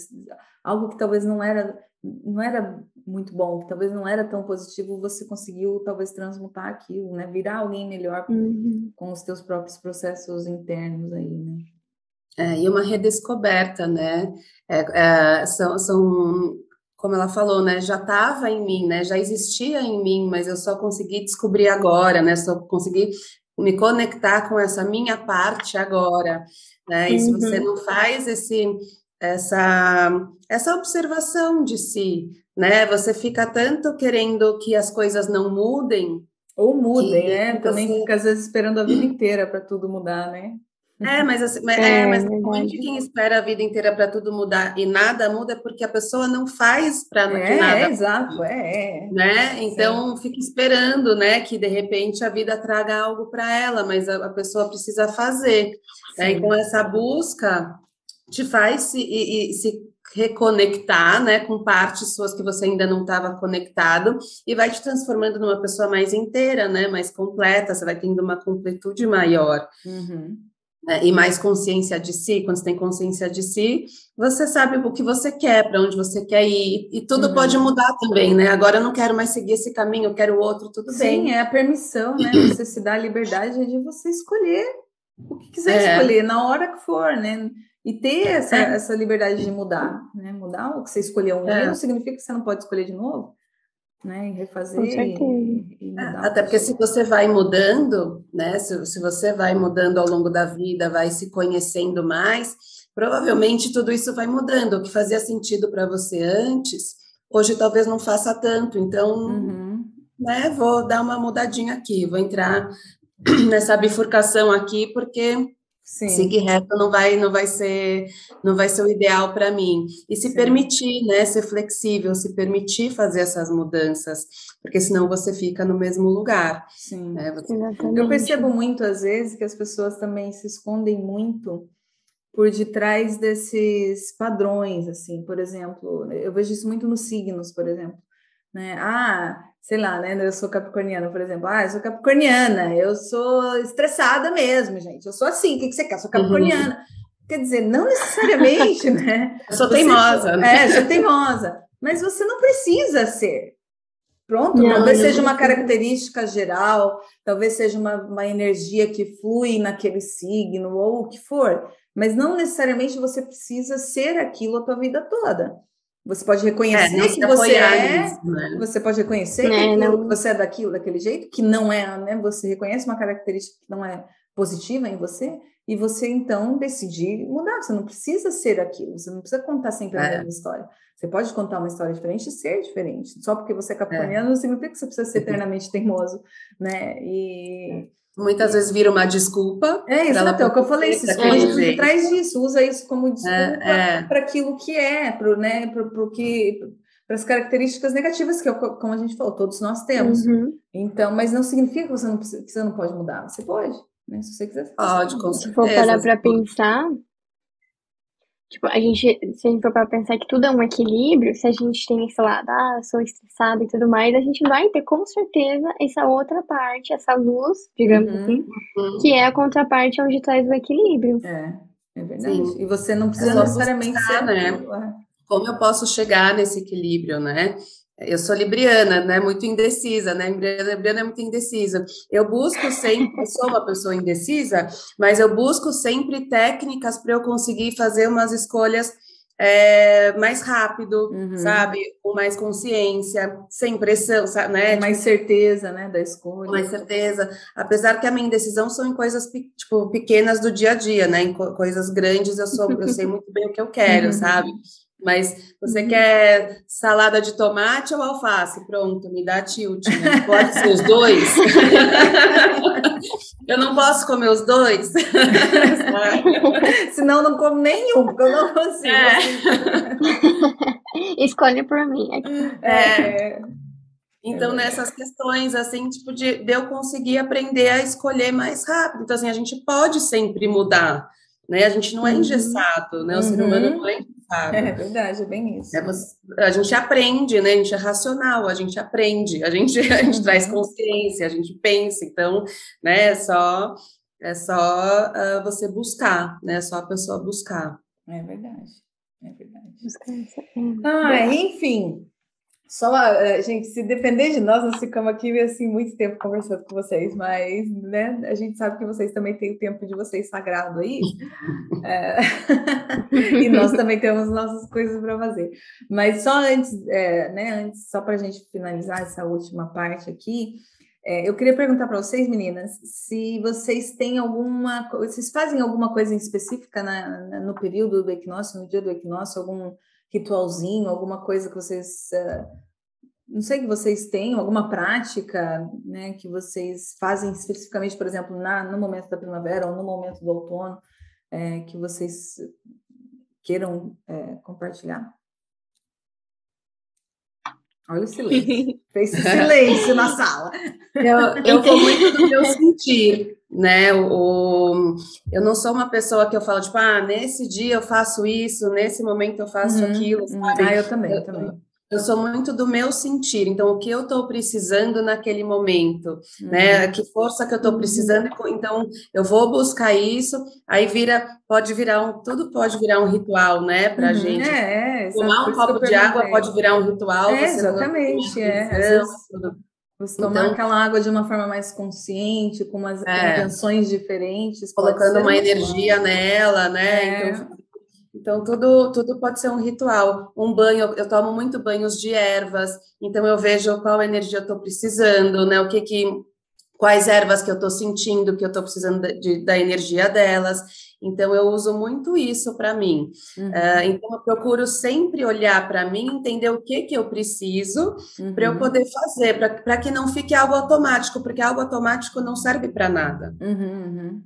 algo que talvez não era não era muito bom, que talvez não era tão positivo, você conseguiu talvez transmutar aquilo, né? Virar alguém melhor uhum. com os teus próprios processos internos aí, né? É, e uma redescoberta, né? É, é, são, são como ela falou, né, já estava em mim, né, já existia em mim, mas eu só consegui descobrir agora, né, só consegui me conectar com essa minha parte agora, né? E uhum. se você uhum. não faz esse essa essa observação de si, né? Você fica tanto querendo que as coisas não mudem ou mudem, né? Também você... fica às vezes esperando a vida inteira para tudo mudar, né? É, mas, assim, é, é, mas muito quem espera a vida inteira para tudo mudar e nada muda é porque a pessoa não faz para é, nada. É, exato, é, é. Né? Então Sim. fica esperando, né, que de repente a vida traga algo para ela, mas a, a, pessoa precisa fazer. Né? Então essa busca te faz se, e, e, se reconectar, né, com partes suas que você ainda não estava conectado e vai te transformando numa pessoa mais inteira, né, mais completa. Você vai tendo uma completude maior. Uhum né, e mais consciência de si, quando você tem consciência de si, você sabe o que você quer, para onde você quer ir, e tudo uhum. pode mudar também, né? Agora eu não quero mais seguir esse caminho, eu quero outro, tudo Sim, bem. Sim, é a permissão, né? Você se dá a liberdade de você escolher o que quiser é. escolher, na hora que for, né? E ter essa, é. essa liberdade de mudar, né? Mudar o que você escolheu um é. não significa que você não pode escolher de novo né? E refazer. E, e é, Até porque se você vai mudando, né? Se, se você vai mudando ao longo da vida, vai se conhecendo mais, provavelmente tudo isso vai mudando. O que fazia sentido para você antes, hoje talvez não faça tanto. Então, uhum. né? Vou dar uma mudadinha aqui, vou entrar nessa bifurcação aqui, porque Sim. Seguir reto não vai, não vai ser, não vai ser o ideal para mim. E se Sim. permitir, né, ser flexível, se permitir fazer essas mudanças, porque senão você fica no mesmo lugar. Sim. Né? Você... Eu percebo muito às vezes que as pessoas também se escondem muito por detrás desses padrões, assim, por exemplo, eu vejo isso muito nos signos, por exemplo, né? Ah, sei lá, né? Eu sou capricorniana, por exemplo. Ah, eu sou capricorniana, eu sou estressada mesmo, gente. Eu sou assim, o que, que você quer? Eu sou capricorniana. Uhum. Quer dizer, não necessariamente, né? Eu sou você, teimosa. Né? É, sou teimosa. Mas você não precisa ser. Pronto, não, talvez não, seja uma característica geral, talvez seja uma, uma energia que flui naquele signo, ou o que for. Mas não necessariamente você precisa ser aquilo a tua vida toda. Você pode reconhecer é, que você é, isso, né? você pode reconhecer é, que você é daquilo, daquele jeito, que não é, né? Você reconhece uma característica que não é positiva em você, e você então decidir mudar. Você não precisa ser aquilo, você não precisa contar sempre é. a mesma história. Você pode contar uma história diferente e ser diferente. Só porque você é capricorniano é. não significa que você precisa ser eternamente teimoso, né? E Muitas vezes vira uma desculpa. É, exato, é o que eu falei, se esconde por trás disso, usa isso como é, desculpa é, é. para aquilo que é, para né, pro, que para as características negativas que, como a gente falou, todos nós temos. Uhum. Então, mas não significa que você não, precisa, que você não pode mudar. Você pode, né? Se você quiser. Pode, com certeza. Se for parar para pensar, Tipo, a gente, se a gente for para pensar que tudo é um equilíbrio, se a gente tem esse lado, ah, sou estressada e tudo mais, a gente vai ter com certeza essa outra parte, essa luz, digamos uhum, assim, uhum. que é a contraparte onde traz o equilíbrio. É, é verdade. Sim. E você não precisa é necessariamente buscar, ser, né? Como eu posso chegar nesse equilíbrio, né? Eu sou libriana, né? Muito indecisa, né? Libriana é muito indecisa. Eu busco sempre, sou uma pessoa indecisa, mas eu busco sempre técnicas para eu conseguir fazer umas escolhas é, mais rápido, uhum. sabe? Com mais consciência, sem pressão, sabe? Né? Com mais tipo, certeza, né? Da escolha. Com mais certeza. Apesar que a minha indecisão são em coisas tipo, pequenas do dia a dia, né? Em co coisas grandes eu, sou, eu sei muito bem o que eu quero, uhum. sabe? Mas você uhum. quer salada de tomate ou alface? Pronto, me dá tilt, né? Pode ser os dois? eu não posso comer os dois? Senão não como nenhum, porque eu não consigo. É. Escolhe por mim. É. é. Então, nessas questões, assim, tipo, de, de eu conseguir aprender a escolher mais rápido. Então, assim, a gente pode sempre mudar, né? A gente não é uhum. engessado, né? O uhum. ser humano não é sabe? É verdade, é bem isso. É, a gente aprende, né? A gente é racional, a gente aprende, a gente, a gente traz uhum. consciência, a gente pensa, então, né? É só, é só uh, você buscar, né? É só a pessoa buscar. É verdade, é verdade. Ah, enfim, só, eh, gente, se depender de nós, nós ficamos aqui assim muito tempo conversando com vocês, mas né, a gente sabe que vocês também têm o tempo de vocês sagrado aí, é, e nós também temos nossas coisas para fazer. Mas só antes, é, né, antes só para a gente finalizar essa última parte aqui, É, eu queria perguntar para vocês, meninas, se vocês têm alguma, vocês fazem alguma coisa específica na, no período do equinócio, no dia do equinócio, algum ritualzinho, alguma coisa que vocês, uh, não sei que vocês tenham, alguma prática, né, que vocês fazem especificamente, por exemplo, na, no momento da primavera ou no momento do outono, é, que vocês queiram é, compartilhar? Olha o silêncio. Fez silêncio na sala. Eu, eu vou muito do meu sentir, né? O, eu não sou uma pessoa que eu falo, tipo, ah, nesse dia eu faço isso, nesse momento eu faço uhum, aquilo. Uhum. Ah, eu também, eu também. Eu sou muito do meu sentir, então o que eu estou precisando naquele momento, né? uhum. né? Que força que eu estou precisando, então eu vou buscar isso, aí vira, pode virar um, tudo pode virar um ritual, né, pra uhum. gente. É, é Tomar um copo de água pode virar um ritual. É, exatamente, é. Vezes, você então, tomar aquela água de uma forma mais consciente, com umas é, intenções diferentes. Colocando uma energia nela, né? É. Então, então, tudo, tudo pode ser um ritual. Um banho, eu tomo muito banhos de ervas, então eu vejo qual energia eu estou precisando, né? O que que. Quais ervas que eu estou sentindo que eu estou precisando de, da energia delas. Então, eu uso muito isso para mim. Uhum. Uh, então, eu procuro sempre olhar para mim, entender o que, que eu preciso uhum. para eu poder fazer, para que não fique algo automático, porque algo automático não serve para nada. Uhum, uhum.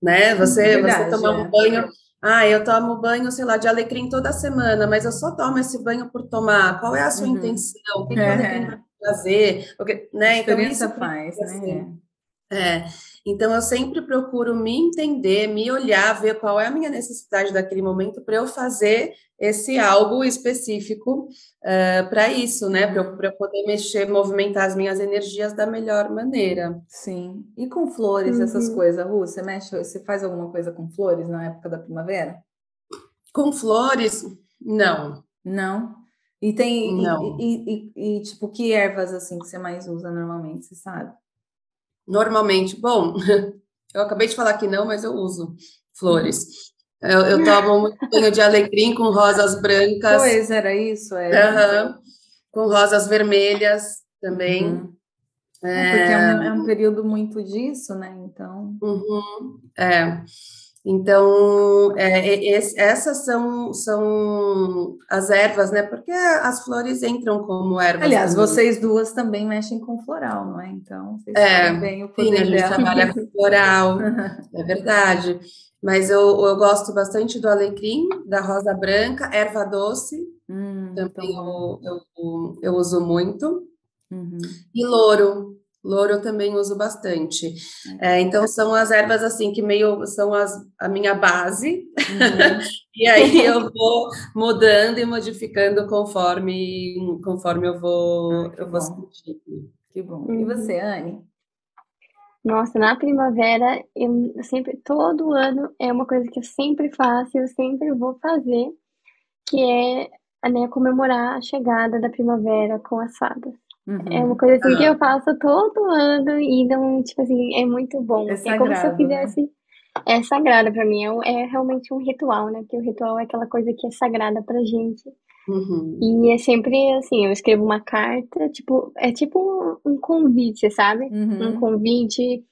Né? Você, Verdade, você tomar um é. Ah, eu tomo banho, sei lá, de alecrim toda semana, mas eu só tomo esse banho por tomar. Qual é a sua uhum. intenção? O que, que o alecrim é. vai fazer? Porque, né? Então, isso faz, né? É. Então, eu sempre procuro me entender, me olhar, ver qual é a minha necessidade daquele momento para eu fazer esse algo específico uh, para isso, né? Para eu, eu, poder mexer, movimentar as minhas energias da melhor maneira. Sim. E com flores, uhum. essas coisas, Ru, você mexe, você faz alguma coisa com flores na época da primavera? Com flores, não. Não. E tem. Não. E, e, e, e, tipo, que ervas assim que você mais usa normalmente, você sabe? Normalmente, bom, eu acabei de falar que não, mas eu uso flores. Eu, eu tomo muito banho de alecrim com rosas brancas. Pois, era isso, é. Uhum. Com rosas vermelhas também. Uhum. É... Porque é um, é um, período muito disso, né? Então. Uhum. É. Então, é, essas são, são as ervas, né? Porque as flores entram como ervas. Aliás, também. vocês duas também mexem com floral, não é? Então, vocês é, bem o poder sim, a gente dela. trabalha com floral, é verdade. Mas eu, eu gosto bastante do alecrim, da rosa branca, erva doce, hum, também eu, eu, eu, uso muito. Uhum. E louro, Louro eu também uso bastante. É, então são as ervas assim que meio são as, a minha base. Uhum. e aí eu vou mudando e modificando conforme conforme eu vou ah, eu vou sentindo. Que bom. E você, Anne? Nossa, na primavera eu sempre todo ano é uma coisa que eu sempre faço, eu sempre vou fazer, que é né, comemorar a chegada da primavera com as fadas. Uhum. É uma coisa assim que eu faço todo ano e não, tipo assim, é muito bom. É, sagrado, é como se eu né? fizesse. Né? É sagrado para mim, é, é, realmente um ritual, né? Porque o ritual é aquela coisa que é sagrada pra gente. Uhum. E é sempre assim, eu escrevo uma carta, tipo, é tipo um, um convite, sabe? Uhum. Um convite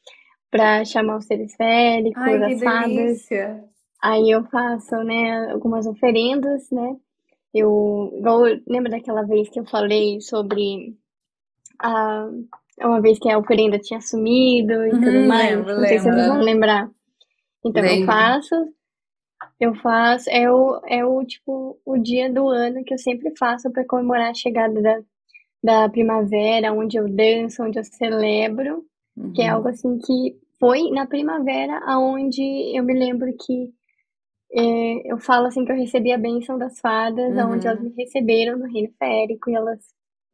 para chamar os seres féricos, Ai, as fadas. Aí eu faço, né, algumas oferendas, né? Eu, igual, lembra daquela vez que eu falei sobre a, uma vez que a oferenda tinha sumido e uhum, tudo mais. Lembro, não sei se vocês vão lembrar. Então lembro. eu faço, eu faço, é o, é o tipo o dia do ano que eu sempre faço para comemorar a chegada da, da primavera, onde eu danço, onde eu celebro, uhum. que é uhum. algo assim que foi na primavera aonde eu me lembro que é, eu falo assim que eu recebi a bênção das fadas, uhum. onde elas me receberam no reino férico e elas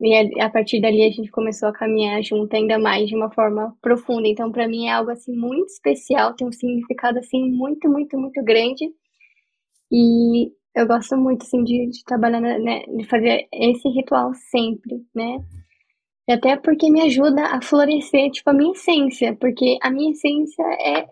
e a partir dali a gente começou a caminhar junto ainda mais de uma forma profunda. Então, para mim é algo assim muito especial, tem um significado assim muito, muito, muito grande. E eu gosto muito assim de, de trabalhar, né, de fazer esse ritual sempre, né? E até porque me ajuda a florescer, tipo, a minha essência, porque a minha essência é,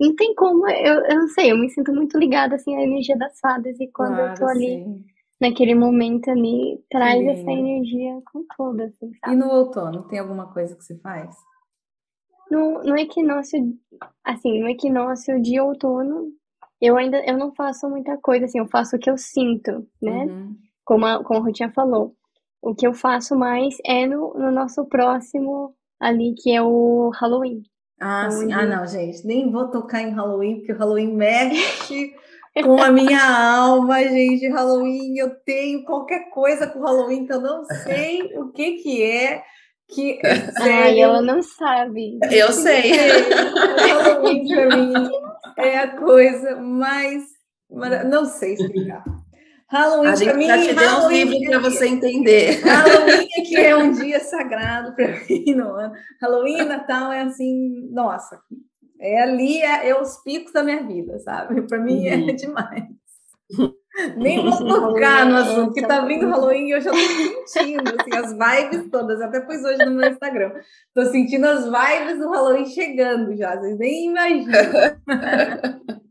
não tem como, eu, eu não sei, eu me sinto muito ligada assim à energia das fadas e quando claro, eu tô ali sim naquele momento ali, traz essa energia com tudo, assim, sabe? E no outono, tem alguma coisa que você faz? no, no equinócio, assim, no equinócio de outono, eu ainda eu não faço muita coisa, assim, eu faço o que eu sinto, né? Uhum. Como, a, como a Rutinha falou. O que eu faço mais é no, no nosso próximo ali, que é o Halloween. Ah, então, sim. Ah, não, gente, nem vou tocar em Halloween, porque o Halloween mexe com a minha alma, gente. Halloween, eu tenho qualquer coisa com Halloween que eu não sei o que que é. Que, Ai, ela não sabe. Eu sei. Halloween pra mim é a coisa mais. Não sei explicar. Halloween a gente mim, já te deu um livro para você entender. Halloween é que é um dia sagrado para mim no ano. Halloween e Natal é assim, nossa, é ali, é, é os picos da minha vida, sabe? Para mim é uhum. é demais. Nem vou tocar no assunto, porque tá vindo Halloween e eu já tô sentindo assim, as vibes todas, até pus hoje no meu Instagram. Tô sentindo as vibes do Halloween chegando já, vocês nem imaginam.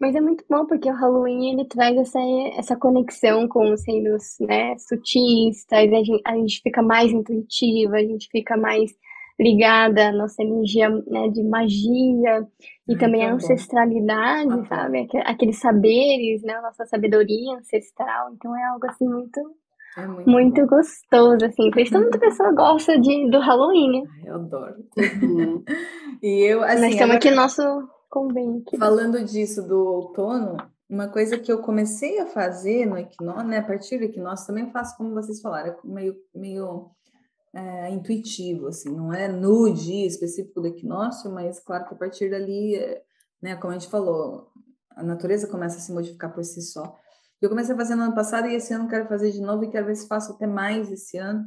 Mas é muito bom porque o Halloween ele traz essa, essa conexão com os reinos né, sutis, traz a gente, a gente fica mais intuitiva, a gente fica mais ligada à nossa energia né, de magia e Ai, também a ancestralidade, bom. sabe? Aqueles saberes, né? A nossa sabedoria ancestral. Então é algo assim muito é muito, muito gostoso, assim. Por isso muita pessoa gosta de, do Halloween, né? eu adoro. Uhum. e eu, assim, Nós estamos agora... aqui no nosso convento. Falando disso do outono, uma coisa que eu comecei a fazer no equinócio, né? A partir do equinócio, também faço como vocês falaram, é meio, meio é, intuitivo, assim, não é no dia específico do equinócio, mas claro que a partir dali, é, né, como a gente falou, a natureza começa a se modificar por si só. Eu comecei a fazer no ano passado e esse ano quero fazer de novo e quero ver se faço até mais esse ano,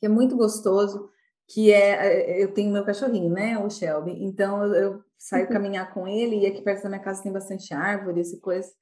que é muito gostoso, que é, é eu tenho meu cachorrinho, né, o Shelby, então eu, eu saio uhum. caminhar com ele e aqui perto da minha casa tem bastante árvores e coisas,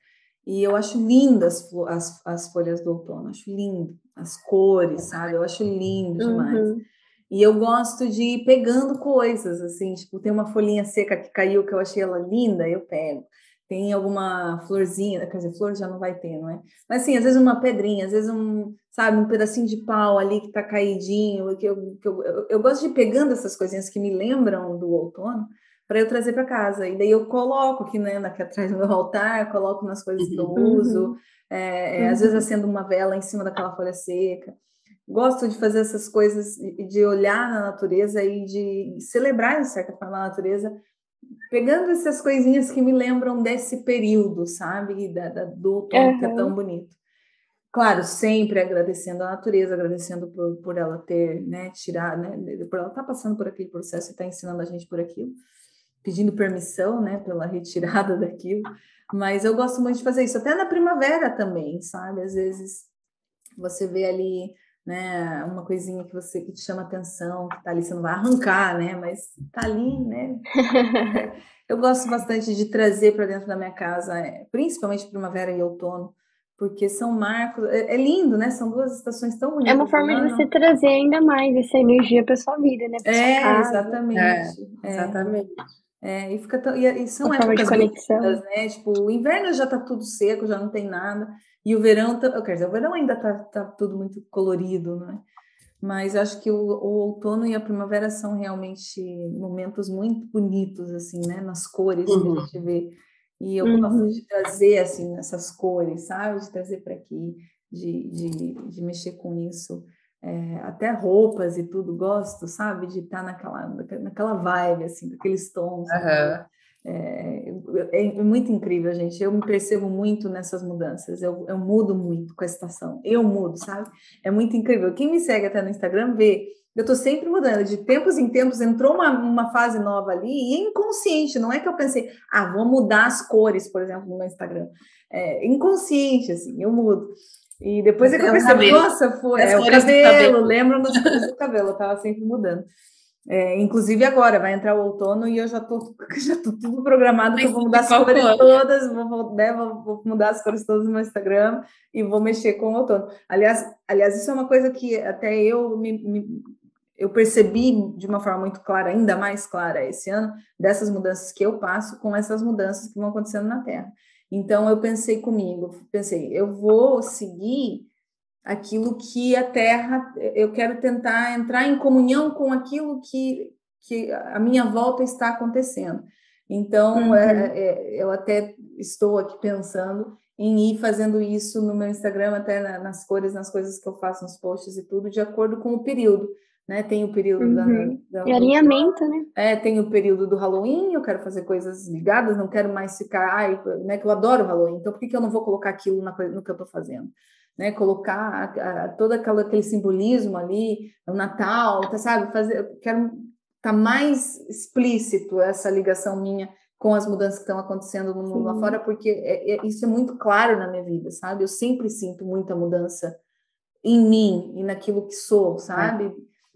e eu acho lindas as, as, as folhas do outono, acho lindo, as cores, sabe? Eu acho lindo demais. Uhum. E eu gosto de ir pegando coisas, assim, tipo, tem uma folhinha seca que caiu que eu achei ela linda, eu pego. Tem alguma florzinha, quer dizer, flor já não vai ter, não é? Mas assim, às vezes uma pedrinha, às vezes um, sabe, um pedacinho de pau ali que tá caidinho, que eu, que eu, eu, eu gosto de ir pegando essas coisinhas que me lembram do outono, para eu trazer para casa. E daí eu coloco aqui, né, aqui atrás do meu altar, coloco nas coisas que eu uhum. uso, é, é, às vezes uhum. acendo uma vela em cima daquela folha seca. Gosto de fazer essas coisas, de olhar na natureza e de celebrar, de certa forma, a natureza, pegando essas coisinhas que me lembram desse período, sabe? Da, da do outono uhum. que é tão bonito. Claro, sempre agradecendo a natureza, agradecendo por, por ela ter, né, tirado, né, por ela estar tá passando por aquele processo e estar tá ensinando a gente por aquilo pedindo permissão, né, pela retirada daquilo. Mas eu gosto muito de fazer isso, até na primavera também, sabe? Às vezes você vê ali, né, uma coisinha que você que te chama atenção, que tá ali, você não vai arrancar, né, mas tá ali, né? eu gosto bastante de trazer para dentro da minha casa, é, principalmente primavera e outono, porque são marcos, é, é, lindo, né? São duas estações tão bonitas. É uma forma de você trazer ainda mais essa energia para sua vida, né? é, exatamente. É, exatamente. É, e, fica tão, e, e são Uma épocas bonitas, né? Tipo, o inverno já tá tudo seco, já não tem nada. E o verão, tá, quer dizer, o verão ainda tá, tá tudo muito colorido, né? Mas acho que o, o, outono e a primavera são realmente momentos muito bonitos, assim, né? Nas cores uhum. que a uhum. gente vê. E eu uhum. gosto de trazer, assim, essas cores, sabe? De trazer para aqui, de, de, de mexer com isso é, até roupas e tudo, gosto, sabe? De estar tá naquela, naquela vibe, assim, daqueles tons. Uhum. É, é, muito incrível, gente. Eu me percebo muito nessas mudanças. Eu, eu mudo muito com a estação. Eu mudo, sabe? É muito incrível. Quem me segue até no Instagram vê. Eu estou sempre mudando. De tempos em tempos entrou uma, uma fase nova ali e é inconsciente. Não é que eu pensei, ah, vou mudar as cores, por exemplo, no meu Instagram. É inconsciente, assim, eu mudo. E depois é que eu percebi, nossa, foi é, o cabelo, lembram das cores do cabelo, eu tava sempre mudando. É, inclusive agora vai entrar o outono e eu já tô, já tô tudo programado que eu vou mudar as cores todas, vou, né, vou, vou, mudar as cores todas no meu Instagram e vou mexer com o outono. Aliás, aliás isso é uma coisa que até eu me, me, eu percebi de uma forma muito clara, ainda mais clara esse ano, dessas mudanças que eu passo com essas mudanças que vão acontecendo na Terra. Então eu pensei comigo, pensei, eu vou seguir aquilo que a Terra, eu quero tentar entrar em comunhão com aquilo que, que a minha volta está acontecendo. Então, uhum. é, é, eu até estou aqui pensando em ir fazendo isso no meu Instagram, até na, nas cores, nas coisas que eu faço, nos posts e tudo, de acordo com o período. Né? Tem o período uhum. da, da, alinhamento, né? É, tem o período do Halloween, eu quero fazer coisas ligadas, não quero mais ficar, ai, né, que eu adoro Halloween, então por que, que eu não vou colocar aquilo na, no que eu estou fazendo? Né, colocar a, a, todo aquela, aquele simbolismo ali, o Natal, tá, sabe? Fazer, quero tá mais explícito essa ligação minha com as mudanças que estão acontecendo no mundo Sim. lá fora, porque é, é, isso é muito claro na minha vida, sabe? Eu sempre sinto muita mudança em mim e naquilo que sou, sabe? É,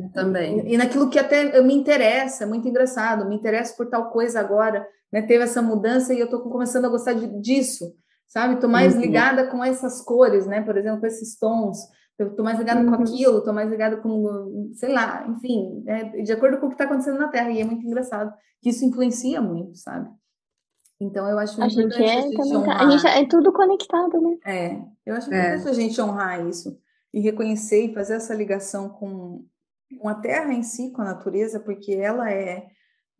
também. E, e, naquilo que até me interessa, muito engraçado, me interessa por tal coisa agora, né? Teve essa mudança e eu estou começando a gostar de, disso, sabe? Estou mais uhum. ligada com essas cores, né? Por exemplo, com esses tons. Eu estou mais ligada uhum. com aquilo, estou mais ligada com, sei lá, enfim, é, de acordo com o que está acontecendo na Terra. E é muito engraçado que isso influencia muito, sabe? Então eu acho a gente é, a gente, honrar. A gente é tudo conectado, né? É, eu acho é. importante é. a gente honrar isso e reconhecer e fazer essa ligação com, com a Terra em si, com a natureza, porque ela é,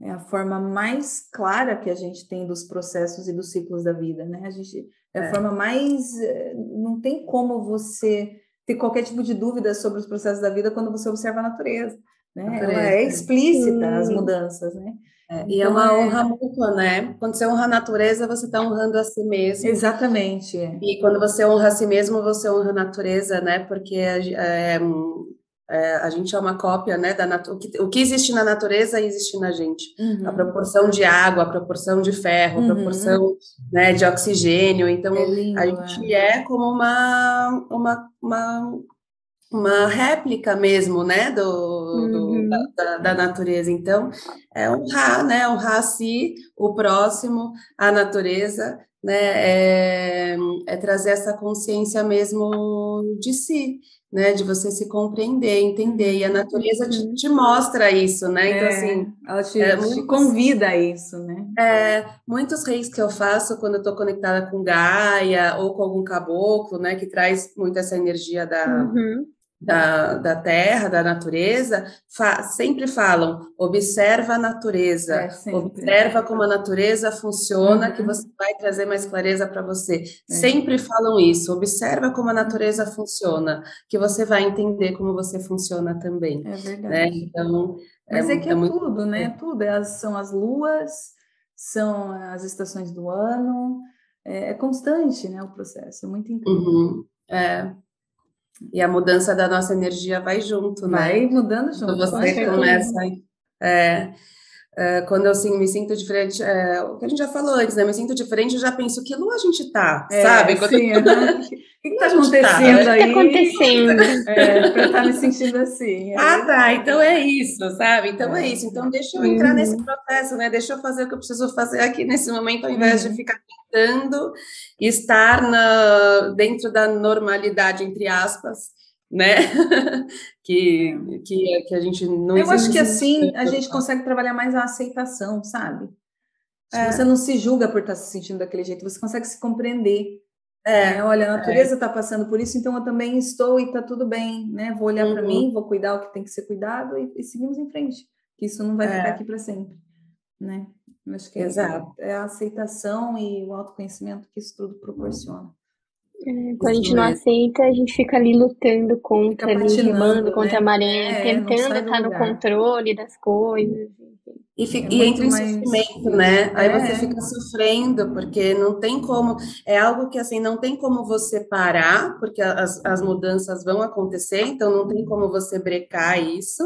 é a forma mais clara que a gente tem dos processos e dos ciclos da vida, né? A gente é a é. forma mais eh, não tem como você ter qualquer tipo de dúvida sobre os processos da vida quando você observa a natureza. Né? Natureza. Ela é explícita as mudanças, né? É, e é então, uma honra mútua, né? Quando você honra a natureza, você está honrando a si mesmo. Exatamente. E quando você honra a si mesmo, você honra a natureza, né? Porque é, é, a gente é uma cópia, né? Da o, que, o que existe na natureza existe na gente. Uhum. A proporção de água, a proporção de ferro, a uhum. proporção né, de oxigênio. Então, é lindo, a gente é. é como uma, uma, uma uma réplica mesmo, né, do, uhum. do da, da, natureza. Então, é honrar, né, honrar a si, o próximo, a natureza, né, é, é trazer essa consciência mesmo de si, né, de você se compreender, entender, e a natureza te, uhum. te mostra isso, né, então, é, assim... Ela te, é, te, convida a isso, né? É, muitos reis que eu faço quando eu estou conectada com Gaia, ou com algum caboclo, né, que traz muito essa energia da... Uhum da, da terra, da natureza, fa sempre falam: observa a natureza, é, observa como a natureza funciona, uhum. que você vai trazer mais clareza para você. É. Sempre falam isso: observa como a natureza funciona, que você vai entender como você funciona também. É verdade. Né? Então, Mas é, é que é, é muito... tudo, né? É. Tudo. É são as luas, são as estações do ano. É, constante, né? O processo. É muito incrível. Uhum. É. E a mudança da nossa energia vai junto, né? Vai mudando junto. Quando você começa. É, é, quando eu assim, me sinto diferente, é, o que a gente já falou antes, né? Me sinto diferente, eu já penso que lua a gente tá, é, sabe? Quando sim, eu... O que, está acontecendo tá, aí? O que está acontecendo? É, para estar tá me sentindo assim. É ah, tá. Então é isso, sabe? Então é, isso. Então deixa eu entrar uhum. nesse processo, né? Deixa eu fazer o que eu preciso fazer aqui nesse momento, ao invés uhum. de ficar tentando estar na, dentro da normalidade, entre aspas, né? que, que, que a gente não Eu acho que assim a gente consegue trabalhar mais a aceitação, sabe? É. Você não se julga por estar se sentindo daquele jeito, você consegue se compreender. É, né? olha, a natureza está é. passando por isso, então eu também estou e está tudo bem, né? Vou olhar uhum. para mim, vou cuidar o que tem que ser cuidado e, e seguimos em frente. Que isso não vai é. ficar aqui para sempre, né? Eu acho que é, Exato. é a aceitação e o autoconhecimento que isso tudo proporciona. É, quando a gente não aceita, a gente fica ali lutando contra, ali, remando contra né? a maré, é, tentando estar no controle das coisas. E, fica, é e entra em mais... sofrimento, né? Aí você é. fica sofrendo, porque não tem como. É algo que assim, não tem como você parar, porque as, as mudanças vão acontecer, então não tem como você brecar isso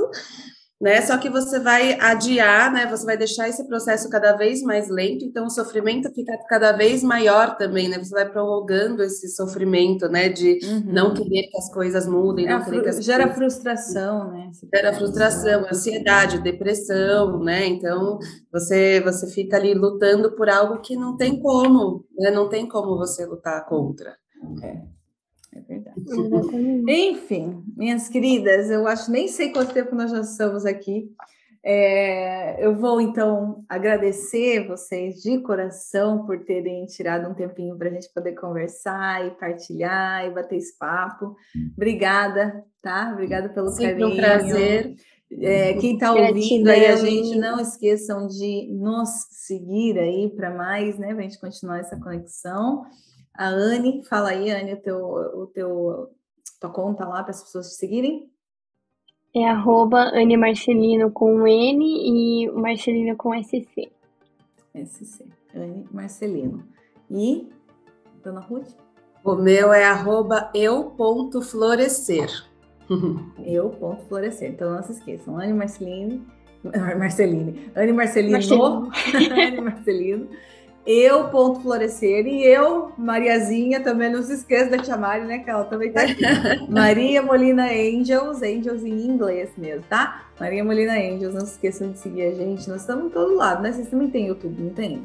né? Só que você vai adiar, né? Você vai deixar esse processo cada vez mais lento, então o sofrimento fica cada vez maior também, né? Você vai prorrogando esse sofrimento, né? De uhum. não querer que as coisas mudem, é não querer que as gera coisas... frustração, né? Gera frustração, ansiedade, depressão, né? Então você você fica ali lutando por algo que não tem como, né? Não tem como você lutar contra. É. É verdade. Enfim, minhas queridas, eu acho nem sei quanto tempo nós já estamos aqui. É, eu vou então agradecer vocês de coração por terem tirado um tempinho para a gente poder conversar e partilhar e bater esse papo. Obrigada, tá? Obrigada pelo Sempre carinho. um prazer. É, quem está ouvindo aí a gente, não esqueçam de nos seguir aí para mais, né? Para a gente continuar essa conexão. A Anne, fala aí, Anne, o teu, o teu, tua conta lá para as pessoas te seguirem. É arroba Anne Marcelino com N e Marcelino com SC. SC, Anne Marcelino. E, Dona Ruth? O meu é arroba eu.florescer. eu.florescer. Então não se esqueçam, Anne Marcelino, Marceline, Anne Marcelino, Marcelino. Anne Marcelino eu, ponto florescer, e eu, Mariazinha, também não se esqueça da Tia Mari, né, que ela também tá aqui. Maria Molina Angels, Angels em inglês mesmo, tá? Maria Molina Angels, não se esqueçam de seguir a gente, nós estamos em todo lado, né? Vocês também têm YouTube, não tem?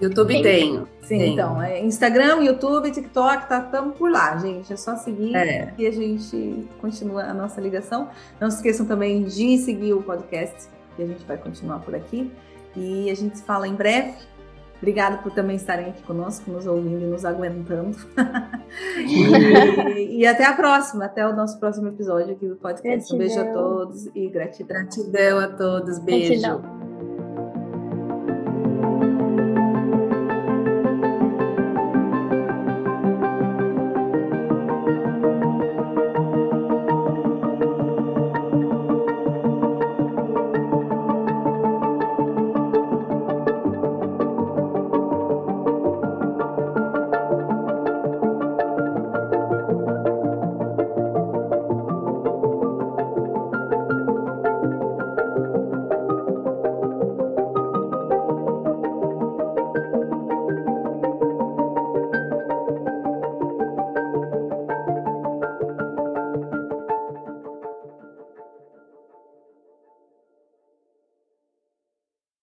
YouTube tem. tenho. Sim, tenho. então, é Instagram, YouTube, TikTok, tá tamo por lá, gente. É só seguir é. e a gente continua a nossa ligação. Não se esqueçam também de seguir o podcast, que a gente vai continuar por aqui. E a gente se fala em breve. Obrigada por também estarem aqui conosco, nos ouvindo e nos aguentando. e, e, até a próxima, até o nosso próximo episódio aqui do podcast. Gratidão. Um beijo a todos e gratidão. Gratidão a todos, beijo. Gratidão.